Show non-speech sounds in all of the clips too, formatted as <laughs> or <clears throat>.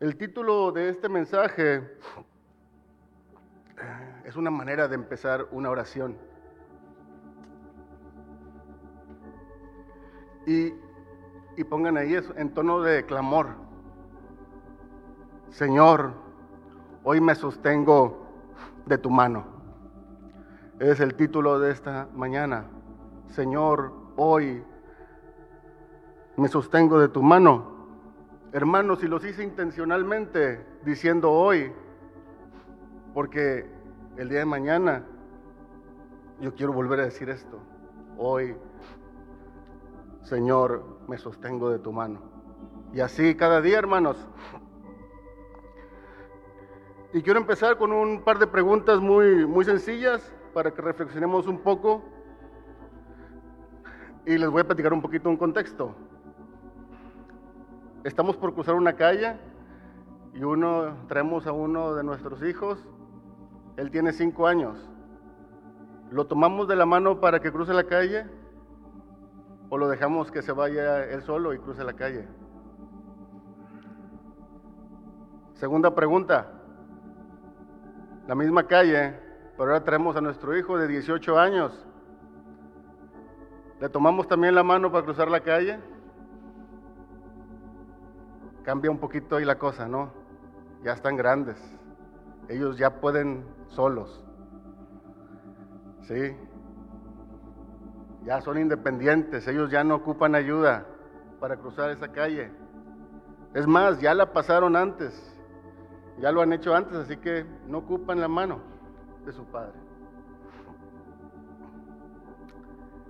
El título de este mensaje eh, es una manera de empezar una oración. Y, y pongan ahí eso en tono de clamor. Señor, hoy me sostengo de tu mano. Es el título de esta mañana. Señor, hoy me sostengo de tu mano. Hermanos, si los hice intencionalmente diciendo hoy, porque el día de mañana yo quiero volver a decir esto. Hoy, Señor, me sostengo de tu mano. Y así cada día, hermanos. Y quiero empezar con un par de preguntas muy, muy sencillas para que reflexionemos un poco. Y les voy a platicar un poquito un contexto. Estamos por cruzar una calle y uno traemos a uno de nuestros hijos. Él tiene cinco años. ¿Lo tomamos de la mano para que cruce la calle? ¿O lo dejamos que se vaya él solo y cruce la calle? Segunda pregunta. La misma calle, pero ahora traemos a nuestro hijo de 18 años. ¿Le tomamos también la mano para cruzar la calle? Cambia un poquito ahí la cosa, ¿no? Ya están grandes. Ellos ya pueden solos. ¿Sí? Ya son independientes. Ellos ya no ocupan ayuda para cruzar esa calle. Es más, ya la pasaron antes. Ya lo han hecho antes, así que no ocupan la mano de su padre.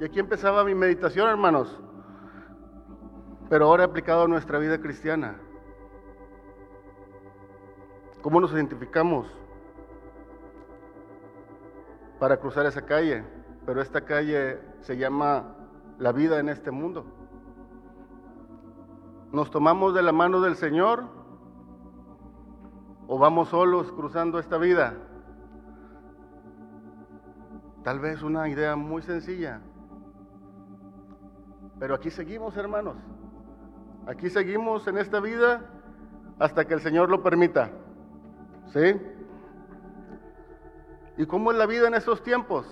Y aquí empezaba mi meditación, hermanos pero ahora aplicado a nuestra vida cristiana. ¿Cómo nos identificamos para cruzar esa calle? Pero esta calle se llama la vida en este mundo. ¿Nos tomamos de la mano del Señor o vamos solos cruzando esta vida? Tal vez una idea muy sencilla. Pero aquí seguimos, hermanos. Aquí seguimos en esta vida hasta que el Señor lo permita. ¿Sí? ¿Y cómo es la vida en esos tiempos?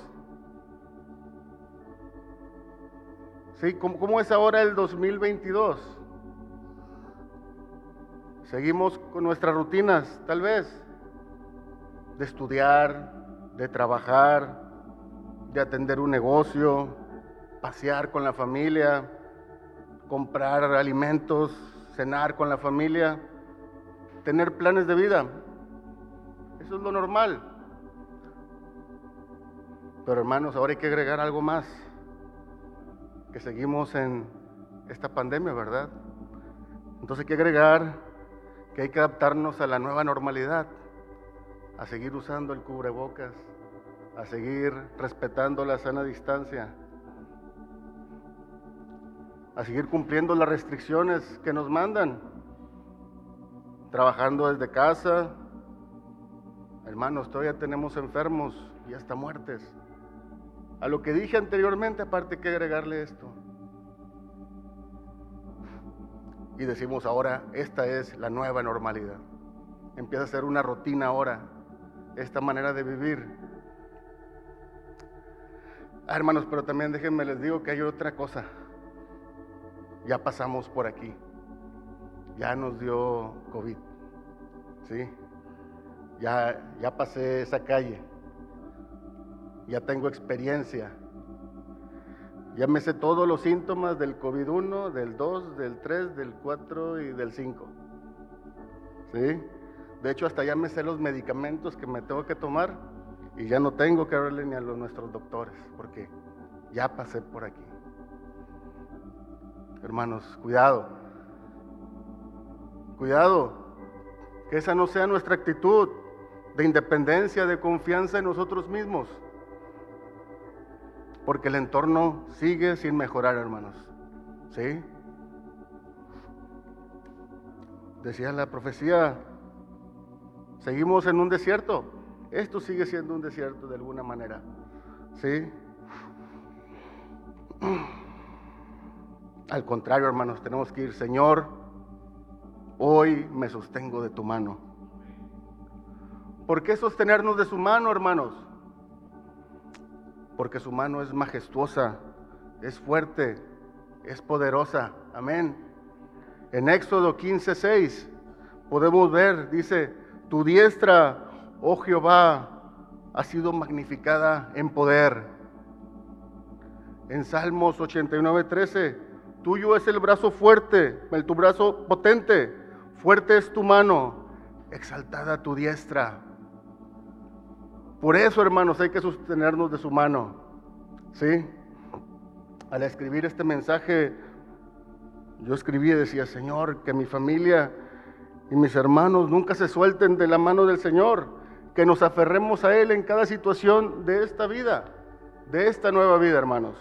¿Sí? ¿Cómo, es ahora el 2022? Seguimos con nuestras rutinas, tal vez, de estudiar, de trabajar, de atender un negocio, pasear con la familia, comprar alimentos, cenar con la familia, tener planes de vida. Eso es lo normal. Pero hermanos, ahora hay que agregar algo más, que seguimos en esta pandemia, ¿verdad? Entonces hay que agregar que hay que adaptarnos a la nueva normalidad, a seguir usando el cubrebocas, a seguir respetando la sana distancia, a seguir cumpliendo las restricciones que nos mandan, trabajando desde casa. Hermanos, todavía tenemos enfermos y hasta muertes. A lo que dije anteriormente, aparte que agregarle esto. Y decimos ahora, esta es la nueva normalidad. Empieza a ser una rutina ahora, esta manera de vivir. Ah, hermanos, pero también déjenme les digo que hay otra cosa ya pasamos por aquí, ya nos dio COVID, ¿sí? Ya, ya pasé esa calle, ya tengo experiencia, ya me sé todos los síntomas del COVID-1, del 2, del 3, del 4 y del 5, ¿sí? De hecho, hasta ya me sé los medicamentos que me tengo que tomar y ya no tengo que hablarle ni a los, nuestros doctores, porque ya pasé por aquí. Hermanos, cuidado. Cuidado, que esa no sea nuestra actitud de independencia, de confianza en nosotros mismos. Porque el entorno sigue sin mejorar, hermanos. ¿Sí? Decía la profecía, seguimos en un desierto. Esto sigue siendo un desierto de alguna manera. ¿Sí? Al contrario, hermanos, tenemos que ir, Señor, hoy me sostengo de tu mano. ¿Por qué sostenernos de su mano, hermanos? Porque su mano es majestuosa, es fuerte, es poderosa. Amén. En Éxodo 15, 6 podemos ver, dice, tu diestra, oh Jehová, ha sido magnificada en poder. En Salmos 89, 13, tuyo es el brazo fuerte, el, tu brazo potente, fuerte es tu mano, exaltada tu diestra. Por eso, hermanos, hay que sostenernos de su mano. ¿Sí? Al escribir este mensaje, yo escribí y decía, Señor, que mi familia y mis hermanos nunca se suelten de la mano del Señor, que nos aferremos a Él en cada situación de esta vida, de esta nueva vida, hermanos.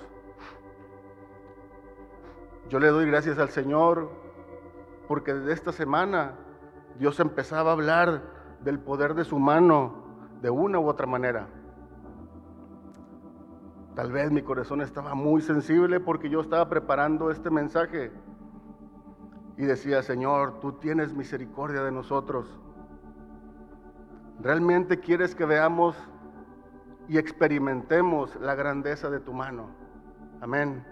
Yo le doy gracias al Señor porque desde esta semana Dios empezaba a hablar del poder de su mano de una u otra manera. Tal vez mi corazón estaba muy sensible porque yo estaba preparando este mensaje y decía, Señor, tú tienes misericordia de nosotros. ¿Realmente quieres que veamos y experimentemos la grandeza de tu mano? Amén.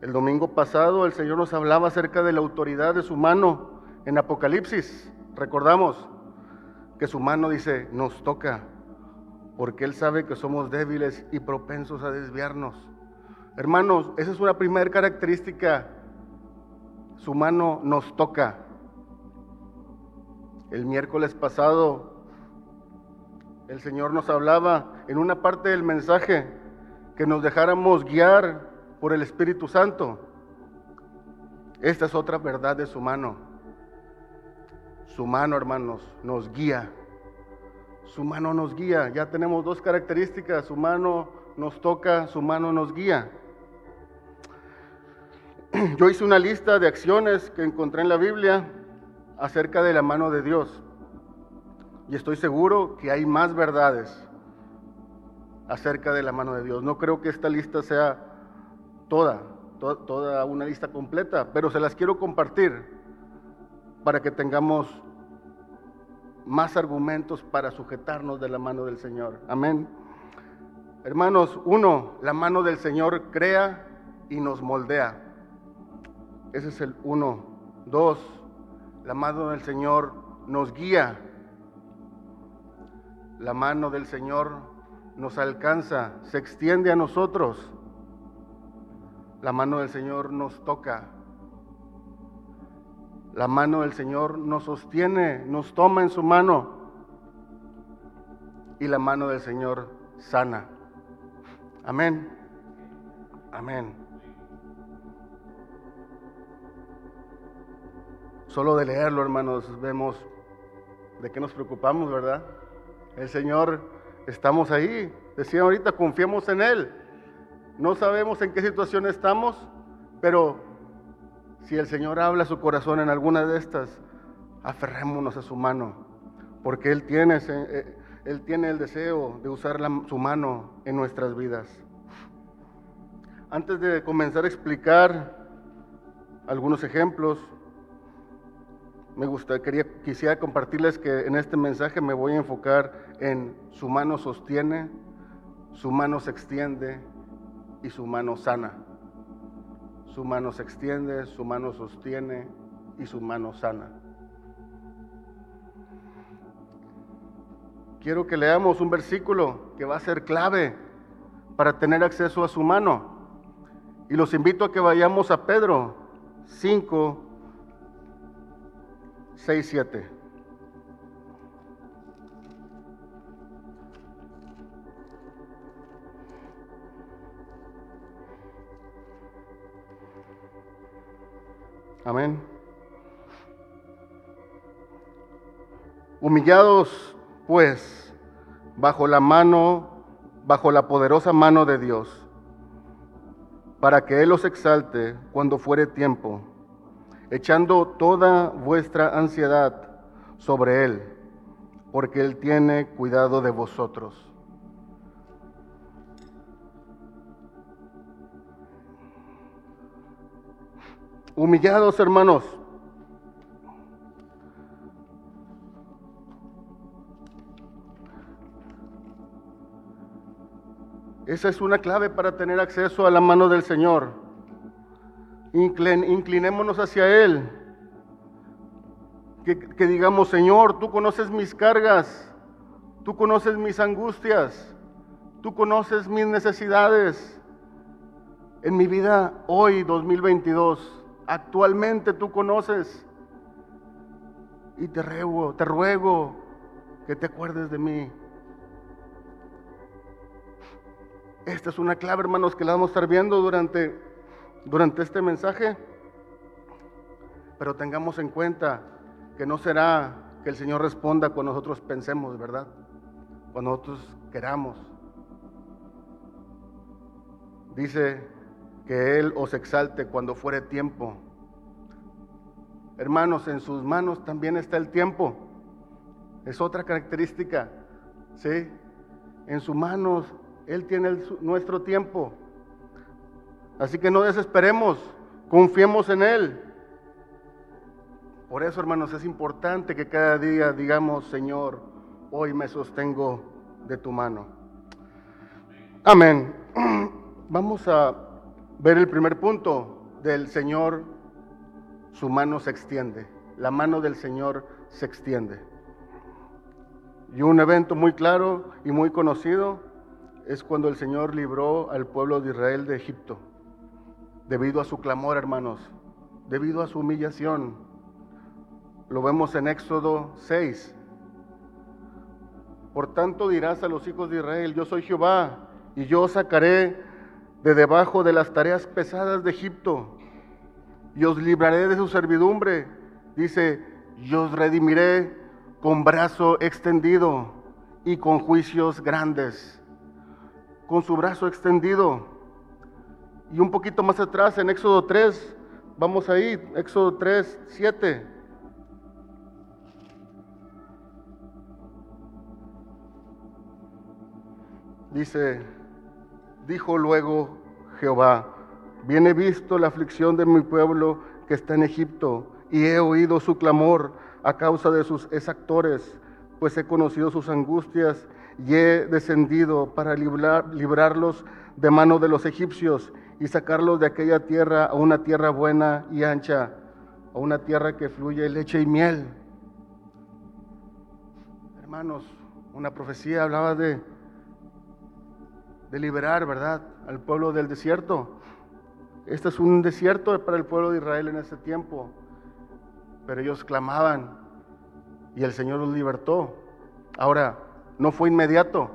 El domingo pasado el Señor nos hablaba acerca de la autoridad de su mano en Apocalipsis. Recordamos que su mano dice, nos toca, porque Él sabe que somos débiles y propensos a desviarnos. Hermanos, esa es una primera característica. Su mano nos toca. El miércoles pasado el Señor nos hablaba en una parte del mensaje que nos dejáramos guiar por el Espíritu Santo. Esta es otra verdad de su mano. Su mano, hermanos, nos guía. Su mano nos guía. Ya tenemos dos características. Su mano nos toca, su mano nos guía. <clears throat> Yo hice una lista de acciones que encontré en la Biblia acerca de la mano de Dios. Y estoy seguro que hay más verdades acerca de la mano de Dios. No creo que esta lista sea toda, toda una lista completa, pero se las quiero compartir para que tengamos más argumentos para sujetarnos de la mano del Señor. Amén. Hermanos, uno, la mano del Señor crea y nos moldea. Ese es el uno. Dos, la mano del Señor nos guía. La mano del Señor nos alcanza, se extiende a nosotros. La mano del Señor nos toca. La mano del Señor nos sostiene, nos toma en su mano. Y la mano del Señor sana. Amén. Amén. Solo de leerlo, hermanos, vemos de qué nos preocupamos, ¿verdad? El Señor, estamos ahí. Decía ahorita, confiemos en Él. No sabemos en qué situación estamos, pero si el Señor habla su corazón en alguna de estas, aferrémonos a su mano, porque Él tiene, eh, Él tiene el deseo de usar su mano en nuestras vidas. Antes de comenzar a explicar algunos ejemplos, me gustaría, quería, quisiera compartirles que en este mensaje me voy a enfocar en su mano sostiene, su mano se extiende y su mano sana. Su mano se extiende, su mano sostiene y su mano sana. Quiero que leamos un versículo que va a ser clave para tener acceso a su mano. Y los invito a que vayamos a Pedro 5, 6, 7. Amén. Humillados, pues, bajo la mano, bajo la poderosa mano de Dios, para que Él os exalte cuando fuere tiempo, echando toda vuestra ansiedad sobre Él, porque Él tiene cuidado de vosotros. Humillados, hermanos. Esa es una clave para tener acceso a la mano del Señor. Inclinémonos hacia Él. Que digamos, Señor, tú conoces mis cargas, tú conoces mis angustias, tú conoces mis necesidades en mi vida hoy, 2022 actualmente tú conoces. Y te ruego, te ruego que te acuerdes de mí. Esta es una clave, hermanos, que la vamos a estar viendo durante, durante este mensaje. Pero tengamos en cuenta que no será que el Señor responda cuando nosotros pensemos, ¿verdad? Cuando nosotros queramos. Dice que Él os exalte cuando fuere tiempo. Hermanos, en sus manos también está el tiempo. Es otra característica, ¿sí? En sus manos Él tiene nuestro tiempo. Así que no desesperemos, confiemos en Él. Por eso, hermanos, es importante que cada día digamos, Señor, hoy me sostengo de tu mano. Amén. <clears throat> Vamos a ver el primer punto del Señor, su mano se extiende. La mano del Señor se extiende. Y un evento muy claro y muy conocido es cuando el Señor libró al pueblo de Israel de Egipto, debido a su clamor, hermanos, debido a su humillación. Lo vemos en Éxodo 6. Por tanto dirás a los hijos de Israel, yo soy Jehová, y yo sacaré de debajo de las tareas pesadas de Egipto, y os libraré de su servidumbre. Dice, y os redimiré con brazo extendido y con juicios grandes, con su brazo extendido. Y un poquito más atrás, en Éxodo 3, vamos ahí, Éxodo 3, 7. Dice, dijo luego Jehová, bien he visto la aflicción de mi pueblo que está en Egipto y he oído su clamor a causa de sus exactores, pues he conocido sus angustias y he descendido para librarlos de mano de los egipcios y sacarlos de aquella tierra a una tierra buena y ancha, a una tierra que fluye leche y miel. Hermanos, una profecía hablaba de, de liberar, ¿verdad?, al pueblo del desierto. Este es un desierto para el pueblo de Israel en ese tiempo. Pero ellos clamaban y el Señor los libertó. Ahora, no fue inmediato.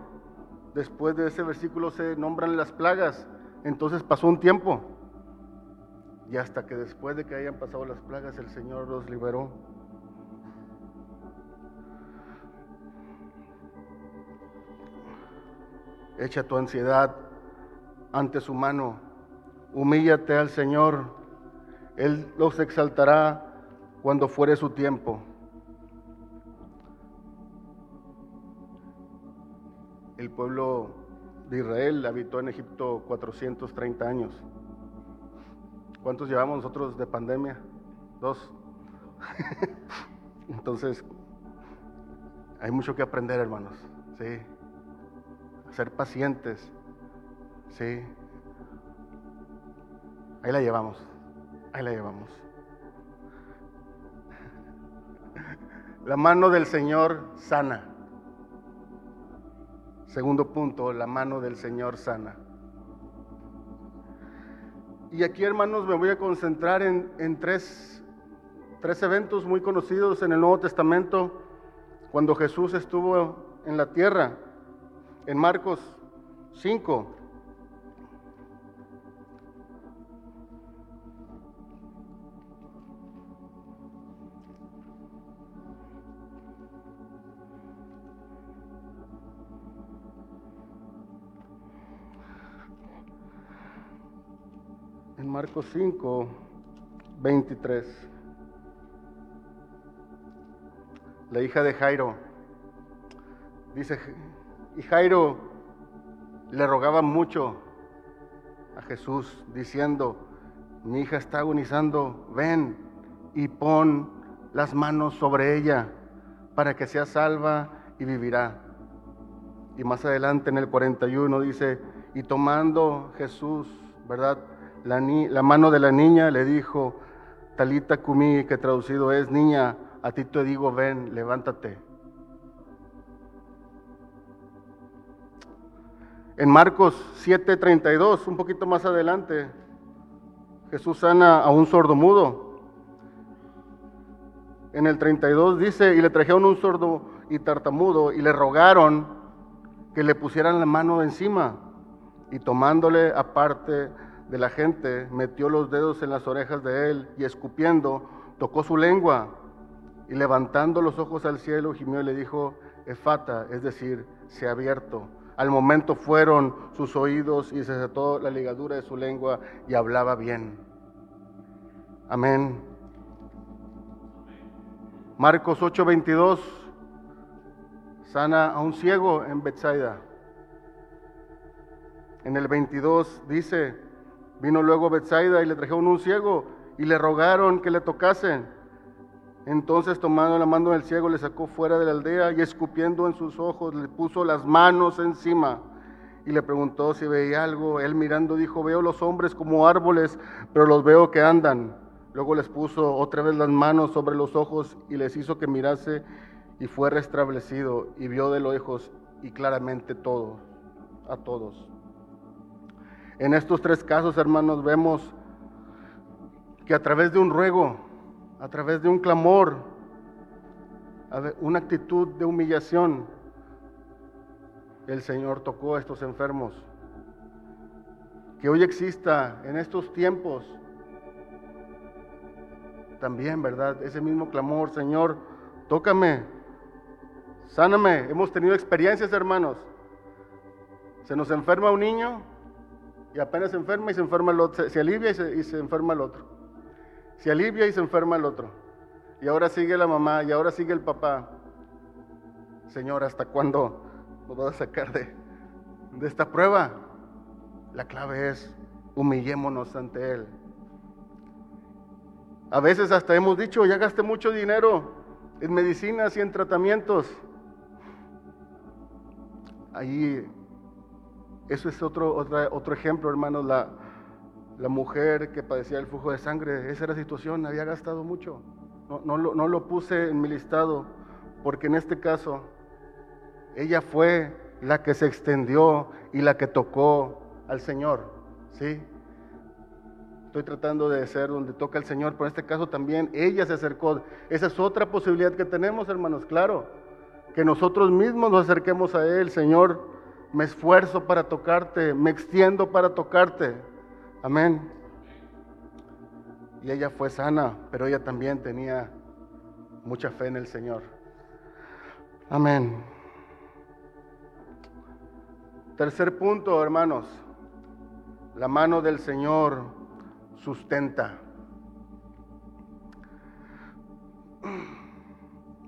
Después de ese versículo se nombran las plagas. Entonces pasó un tiempo. Y hasta que después de que hayan pasado las plagas, el Señor los liberó. Echa tu ansiedad ante su mano. Humíllate al Señor. Él los exaltará cuando fuere su tiempo. El pueblo de Israel habitó en Egipto 430 años. ¿Cuántos llevamos nosotros de pandemia? Dos. <laughs> Entonces, hay mucho que aprender, hermanos. Sí. Ser pacientes. Sí. Ahí la llevamos. Ahí la llevamos. La mano del Señor sana. Segundo punto, la mano del Señor sana. Y aquí, hermanos, me voy a concentrar en, tres, tres eventos muy conocidos en el Nuevo Testamento cuando Jesús estuvo en la tierra. En Marcos 5, Marcos 5, 23. La hija de Jairo dice, y Jairo le rogaba mucho a Jesús diciendo, mi hija está agonizando, ven y pon las manos sobre ella para que sea salva y vivirá. Y más adelante en el 41 dice, Y tomando Jesús, ¿verdad? La, mano de la niña le dijo, Talita Kumi, que traducido es, niña, a ti te digo, ven, levántate. En Marcos 7:32, un poquito más adelante, Jesús sana a un sordo mudo. En el 32 dice, y le trajeron un sordo y tartamudo y le rogaron que le pusieran la mano encima. Y tomándole aparte de la gente, metió los dedos en las orejas de él y escupiendo, tocó su lengua y levantando los ojos al cielo, gimió y le dijo, Efata, es decir, se ha abierto. Al momento fueron sus oídos y se desató la ligadura de su lengua y hablaba bien. Amén. Marcos 8:22 sana a un ciego en Bethsaida. En el 22 dice, vino luego Bethsaida y le trajeron un ciego y le rogaron que le tocasen. Entonces tomando la mano del ciego le sacó fuera de la aldea y escupiendo en sus ojos le puso las manos encima y le preguntó si veía algo. Él mirando dijo, veo los hombres como árboles, pero los veo que andan. Luego les puso otra vez las manos sobre los ojos y les hizo que mirase y fue restablecido y vio de lejos y claramente todo, a todos. En estos tres casos, hermanos, vemos que a través de un ruego, a través de un clamor, una actitud de humillación, el Señor tocó a estos enfermos. Que hoy exista en estos tiempos también, ¿verdad? Ese mismo clamor, Señor, tócame, sáname. Hemos tenido experiencias, hermanos. Se nos enferma un niño y apenas se enferma y se enferma el otro. Se, alivia y se, y se enferma el otro. Se alivia y se enferma el otro. Y ahora sigue la mamá y ahora sigue el papá. Señor, ¿hasta cuándo nos vas a sacar de, de esta prueba? La clave es humillémonos ante Él. A veces hasta hemos dicho, ya gasté mucho dinero en medicinas y en tratamientos. Ahí, eso es otro, otro ejemplo, hermanos. La, la mujer que padecía el flujo de sangre, esa era la situación, había gastado mucho. No, no, lo, puse en mi listado, porque en este caso, ella fue la que se extendió y la que tocó al Señor. ¿sí? Estoy tratando de ser donde toca el Señor, pero en este caso también ella se acercó. Esa es otra posibilidad que tenemos, hermanos, claro. Que nosotros mismos nos acerquemos a Él, Señor. Me esfuerzo para tocarte, me extiendo para tocarte. Amén. Y ella fue sana, pero ella también tenía mucha fe en el Señor. Amén. Tercer punto, hermanos. La mano del Señor sustenta.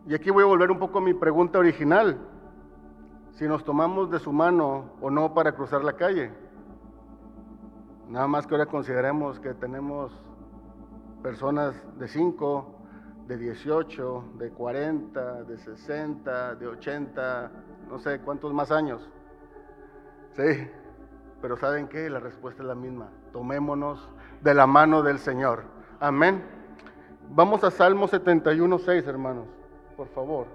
Y aquí voy a volver un poco a mi pregunta original. Si nos tomamos de su mano o no para cruzar la calle. Nada más que ahora consideremos que tenemos personas de 5, de 18, de 40, de 60, de 80, no sé cuántos más años. Sí, pero ¿saben qué? La respuesta es la misma. Tomémonos de la mano del Señor. Amén. Vamos a Salmo 71, 6, hermanos, por favor.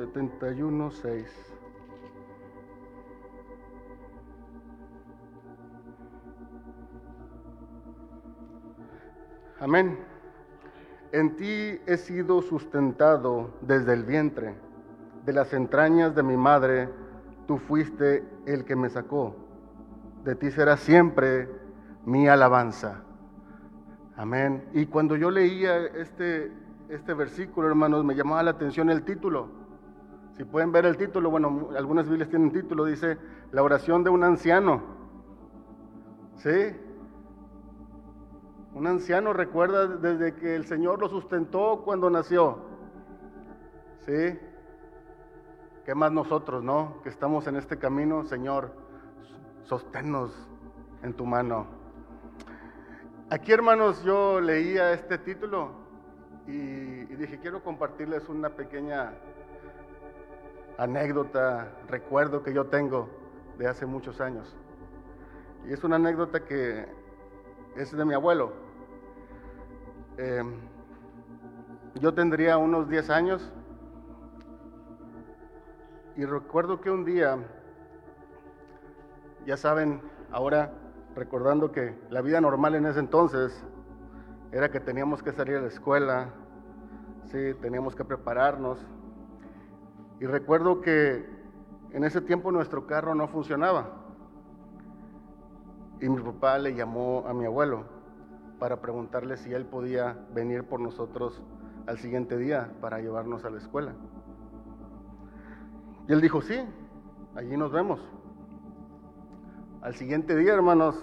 Setenta y uno, seis. Amén. En ti he sido sustentado desde el vientre de las entrañas de mi madre, tú fuiste el que me sacó. De ti será siempre mi alabanza. Amén. Y cuando yo leía este, este versículo, hermanos, me llamaba la atención el título. Si pueden ver el título, bueno, algunas Biblias tienen título, dice la oración de un anciano. ¿Sí? Un anciano recuerda desde que el Señor lo sustentó cuando nació. ¿Sí? ¿Qué más nosotros, no? Que estamos en este camino, Señor, sosténnos en tu mano. Aquí, hermanos, yo leía este título y, y dije, quiero compartirles una pequeña anécdota, recuerdo que yo tengo de hace muchos años. Y es una anécdota que es de mi abuelo. Eh, yo tendría unos 10 años y recuerdo que un día, ya saben, ahora recordando que la vida normal en ese entonces era que teníamos que salir a la escuela, sí, teníamos que prepararnos. Y recuerdo que en ese tiempo nuestro carro no funcionaba. Y mi papá le llamó a mi abuelo para preguntarle si él podía venir por nosotros al siguiente día para llevarnos a la escuela. Y él dijo, sí, allí nos vemos. Al siguiente día, hermanos,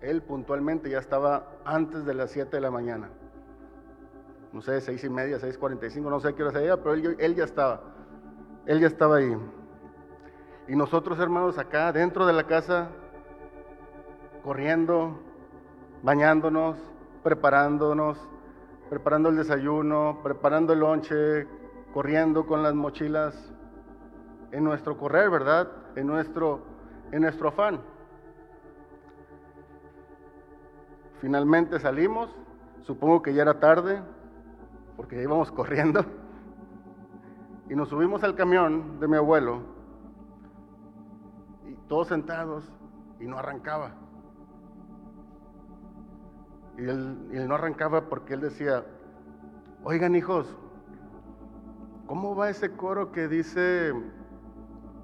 él puntualmente ya estaba antes de las 7 de la mañana. No sé, seis y media, 6.45, no sé qué hora sería, pero él, él ya estaba. Él ya estaba ahí. Y nosotros, hermanos, acá dentro de la casa, corriendo, bañándonos, preparándonos, preparando el desayuno, preparando el lonche, corriendo con las mochilas en nuestro correr, ¿verdad? En nuestro, en nuestro afán. Finalmente salimos, supongo que ya era tarde, porque íbamos <laughs> corriendo, y nos subimos al camión de mi abuelo, y todos sentados, y no arrancaba. Y él, no arrancaba porque él decía, oigan hijos, ¿cómo va ese coro que dice,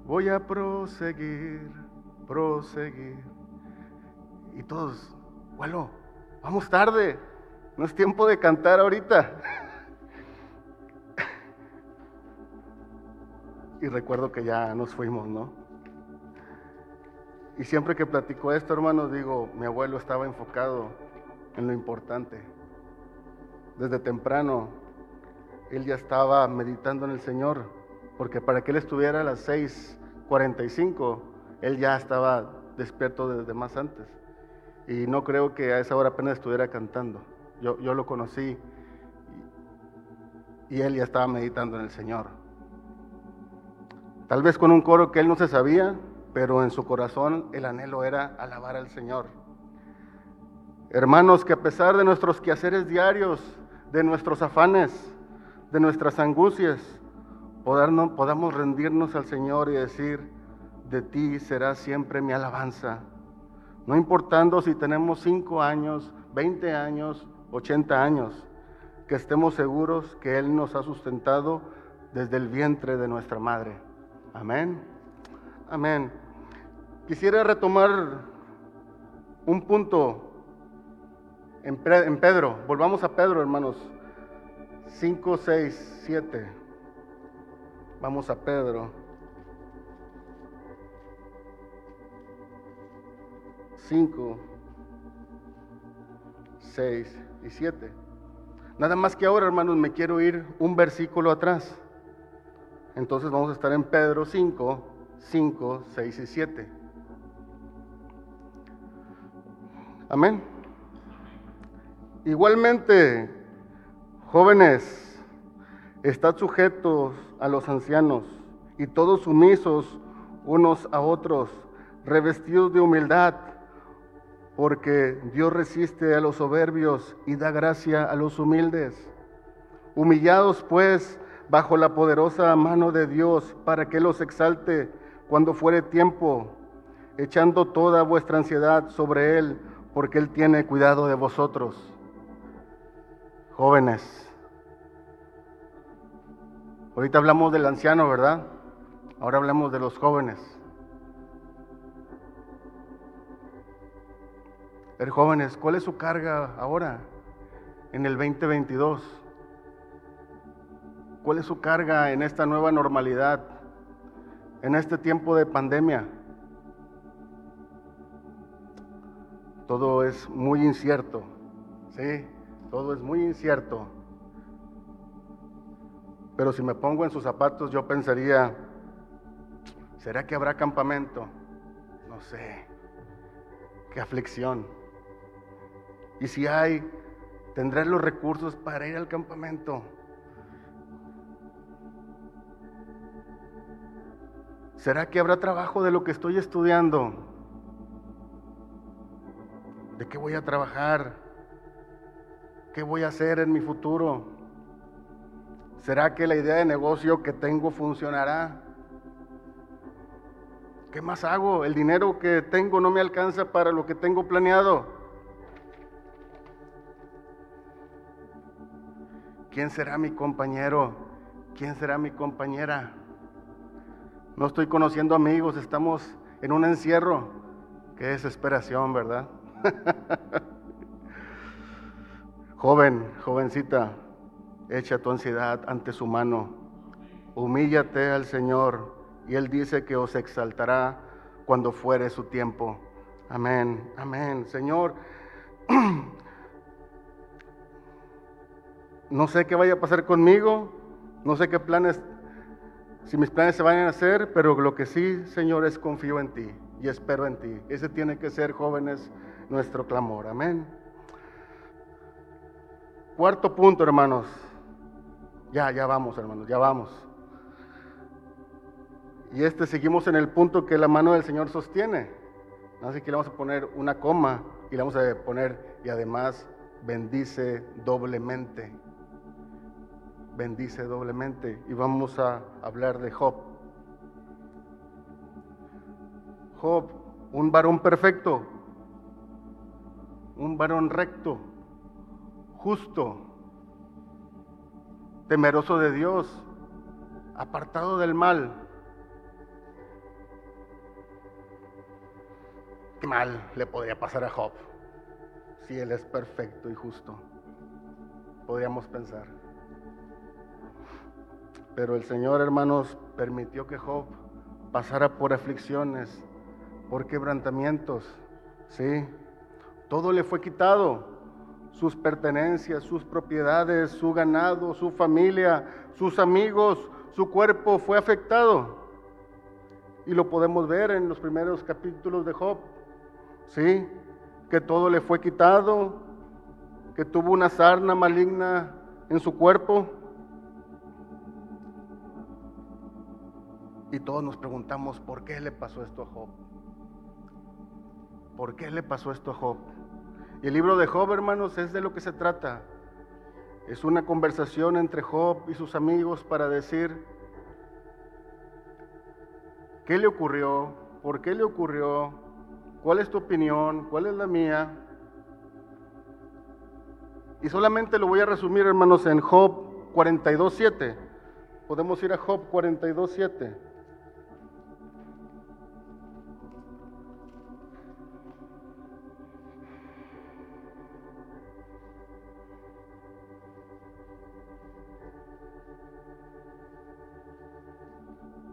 voy a proseguir, proseguir? Y todos, abuelo, vamos tarde, no es tiempo de cantar ahorita. <laughs> y recuerdo que ya nos fuimos, ¿no? Y siempre que platico esto, hermanos, digo, mi abuelo estaba enfocado en lo importante. Desde temprano, él ya estaba meditando en el Señor, porque para que él estuviera a las 6:45, él ya estaba despierto desde más antes. Y no creo que a esa hora apenas estuviera cantando. Yo, lo conocí y él ya estaba meditando en el Señor. Tal vez con un coro que él no se sabía, pero en su corazón el anhelo era alabar al Señor. Hermanos, que a pesar de nuestros quehaceres diarios, de nuestros afanes, de nuestras angustias, podamos, rendirnos al Señor y decir, de ti será siempre mi alabanza. No importando si tenemos 5 años, 20 años, 80 años, que estemos seguros que Él nos ha sustentado desde el vientre de nuestra madre. Amén. Amén. Quisiera retomar un punto en, Pedro. Volvamos a Pedro, hermanos. 5, 6, 7. Vamos a Pedro. 5, 6 y 7. Nada más que ahora, hermanos, me quiero ir un versículo atrás. Entonces vamos a estar en Pedro 5, 5, 6 y 7. Amén. Igualmente, jóvenes, estad sujetos a los ancianos y todos sumisos unos a otros, revestidos de humildad, porque Dios resiste a los soberbios y da gracia a los humildes. Humillados pues bajo la poderosa mano de Dios, para que los exalte cuando fuere tiempo, echando toda vuestra ansiedad sobre Él, porque Él tiene cuidado de vosotros. Jóvenes, ahorita hablamos del anciano, ¿verdad? Ahora hablamos de los jóvenes. Pero jóvenes, ¿cuál es su carga ahora en el 2022? ¿Cuál es su carga en esta nueva normalidad, en este tiempo de pandemia? Todo es muy incierto, ¿sí? Todo es muy incierto. Pero si me pongo en sus zapatos, yo pensaría, ¿será que habrá campamento? No sé, qué aflicción. Y si hay, ¿Tendré los recursos para ir al campamento? ¿Será que habrá trabajo de lo que estoy estudiando? ¿De qué voy a trabajar? ¿Qué voy a hacer en mi futuro? ¿Será que la idea de negocio que tengo funcionará? ¿Qué más hago? El dinero que tengo no me alcanza para lo que tengo planeado. ¿Quién será mi compañero? ¿Quién será mi compañera? No estoy conociendo amigos, estamos en un encierro. Qué desesperación, ¿verdad? <laughs> Joven, jovencita, echa tu ansiedad ante su mano. Humíllate al Señor y Él dice que os exaltará cuando fuere su tiempo. Amén, amén. Señor, <clears throat> no sé qué vaya a pasar conmigo, no sé qué planes, si mis planes se van a hacer, pero lo que sí, Señor, es confío en ti y espero en ti. Ese tiene que ser, jóvenes, nuestro clamor. Amén. Cuarto punto, hermanos. Ya, ya vamos, hermanos, ya vamos. Y este seguimos en el punto que la mano del Señor sostiene. Así que le vamos a poner una coma y le vamos a poner y además bendice doblemente. Bendice doblemente. Y vamos a hablar de Job. Job, un varón perfecto, un varón recto, justo, temeroso de Dios, apartado del mal. ¿Qué mal le podría pasar a Job si él es perfecto y justo? Podríamos pensar. Pero el Señor, hermanos, permitió que Job pasara por aflicciones, por quebrantamientos, ¿sí? Todo le fue quitado, sus pertenencias, sus propiedades, su ganado, su familia, sus amigos, su cuerpo fue afectado. Y lo podemos ver en los primeros capítulos de Job. ¿sí? Que todo le fue quitado, que tuvo una sarna maligna en su cuerpo. Y todos nos preguntamos, ¿por qué le pasó esto a Job? ¿Por qué le pasó esto a Job? Y el libro de Job, hermanos, es de lo que se trata. Es una conversación entre Job y sus amigos para decir, ¿qué le ocurrió? ¿Por qué le ocurrió? ¿Cuál es tu opinión? ¿Cuál es la mía? Y solamente lo voy a resumir, hermanos, en Job 42.7. Podemos ir a Job 42.7.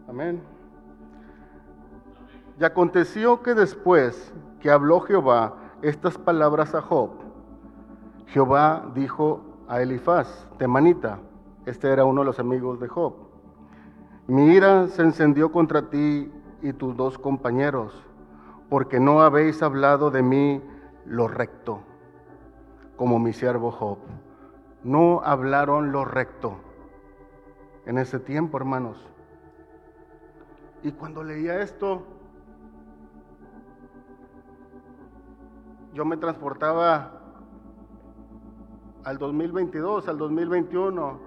Amén. Y aconteció que después que habló Jehová estas palabras a Job, Jehová dijo a Elifaz, temanita, este era uno de los amigos de Job, mi ira se encendió contra ti y tus dos compañeros, porque no habéis hablado de mí lo recto, como mi siervo Job. No hablaron lo recto en ese tiempo, hermanos. Y cuando leía esto, yo me transportaba al 2022, al 2021.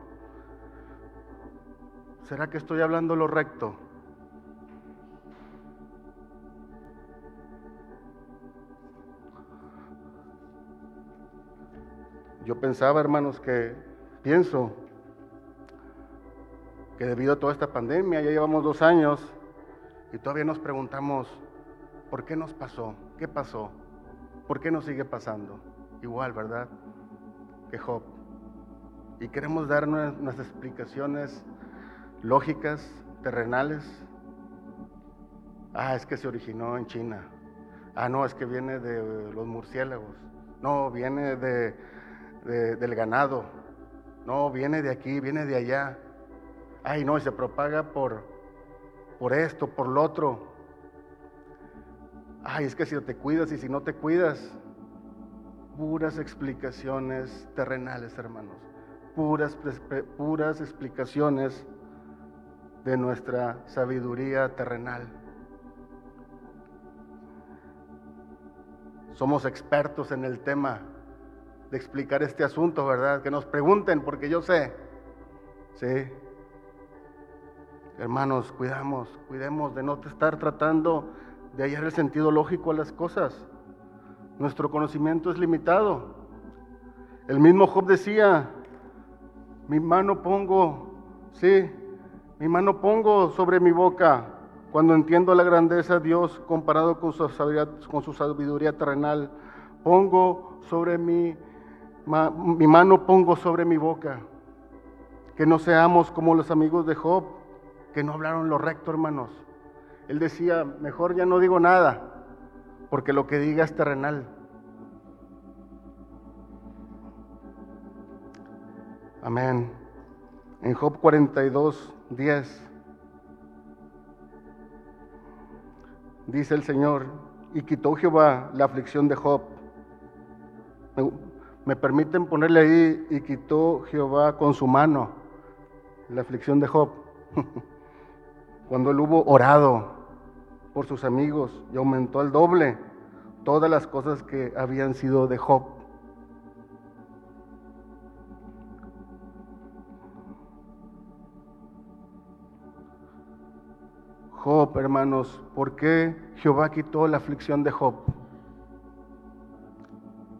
¿Será que estoy hablando lo recto? Yo pensaba, hermanos, que pienso que debido a toda esta pandemia, ya llevamos dos años y todavía nos preguntamos, ¿por qué nos pasó? ¿Qué pasó? ¿Por qué nos sigue pasando? Igual, ¿verdad? Que Job. Y queremos dar unas explicaciones lógicas, terrenales. Ah, es que se originó en China. Ah, no, es que viene de los murciélagos. No, viene de, del ganado. No, viene de aquí, viene de allá. Ay, no, y se propaga por, por esto, por lo otro. Ay, es que si te cuidas y si no te cuidas. puras explicaciones terrenales, hermanos. Puras, puras explicaciones de nuestra sabiduría terrenal. Somos expertos en el tema de explicar este asunto, ¿verdad? Que nos pregunten, porque yo sé. Sí. Hermanos, cuidamos, cuidemos de no estar tratando de hallar el sentido lógico a las cosas. Nuestro conocimiento es limitado. El mismo Job decía, mi mano pongo, sí, mi mano pongo sobre mi boca cuando entiendo la grandeza de Dios comparado con su sabiduría, con su sabiduría terrenal. Pongo sobre mi, mi mano pongo sobre mi boca. Que no seamos como los amigos de Job, que no hablaron lo recto, hermanos. Él decía, mejor ya no digo nada, porque lo que diga es terrenal. Amén. En Job 42, 10, dice el Señor, y quitó Jehová la aflicción de Job. Me, me permiten ponerle ahí, y quitó Jehová con su mano la aflicción de Job. <laughs> Cuando él hubo orado por sus amigos y aumentó al doble todas las cosas que habían sido de Job. Job, hermanos, ¿por qué Jehová quitó la aflicción de Job?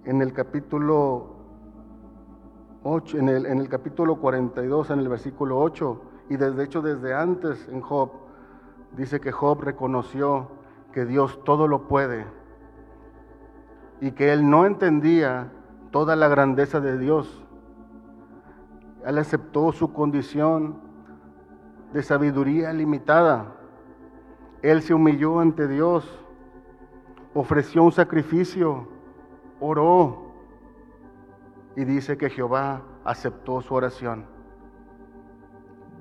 En el capítulo 8, en el, en el capítulo 42, en el versículo 8, y desde hecho desde antes en Job, dice que Job reconoció que Dios todo lo puede y que él no entendía toda la grandeza de Dios. Él aceptó su condición de sabiduría limitada él se humilló ante Dios, ofreció un sacrificio, oró y dice que Jehová aceptó su oración.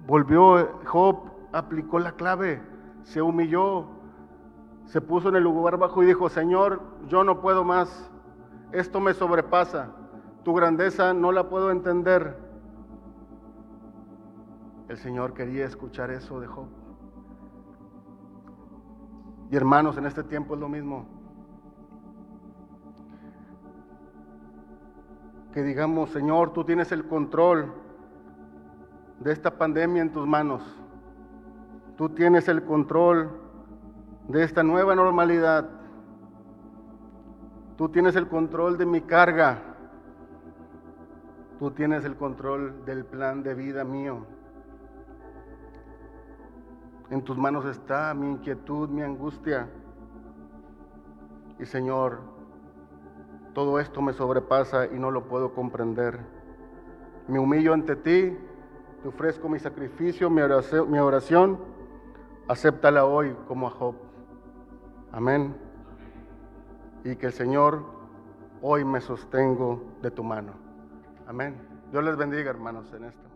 Volvió Job, aplicó la clave, se humilló, se puso en el lugar bajo y dijo, Señor, yo no puedo más, esto me sobrepasa, tu grandeza no la puedo entender. El Señor quería escuchar eso de Job. Y hermanos, en este tiempo es lo mismo. Que digamos, Señor, tú tienes el control de esta pandemia en tus manos. Tú tienes el control de esta nueva normalidad. Tú tienes el control de mi carga. Tú tienes el control del plan de vida mío. En tus manos está mi inquietud, mi angustia. Y Señor, todo esto me sobrepasa y no lo puedo comprender. Me humillo ante ti, te ofrezco mi sacrificio, mi oración, mi oración. Acéptala hoy como a Job. Amén. Y que el Señor hoy me sostengo de tu mano. Amén. Dios les bendiga, hermanos, en esto.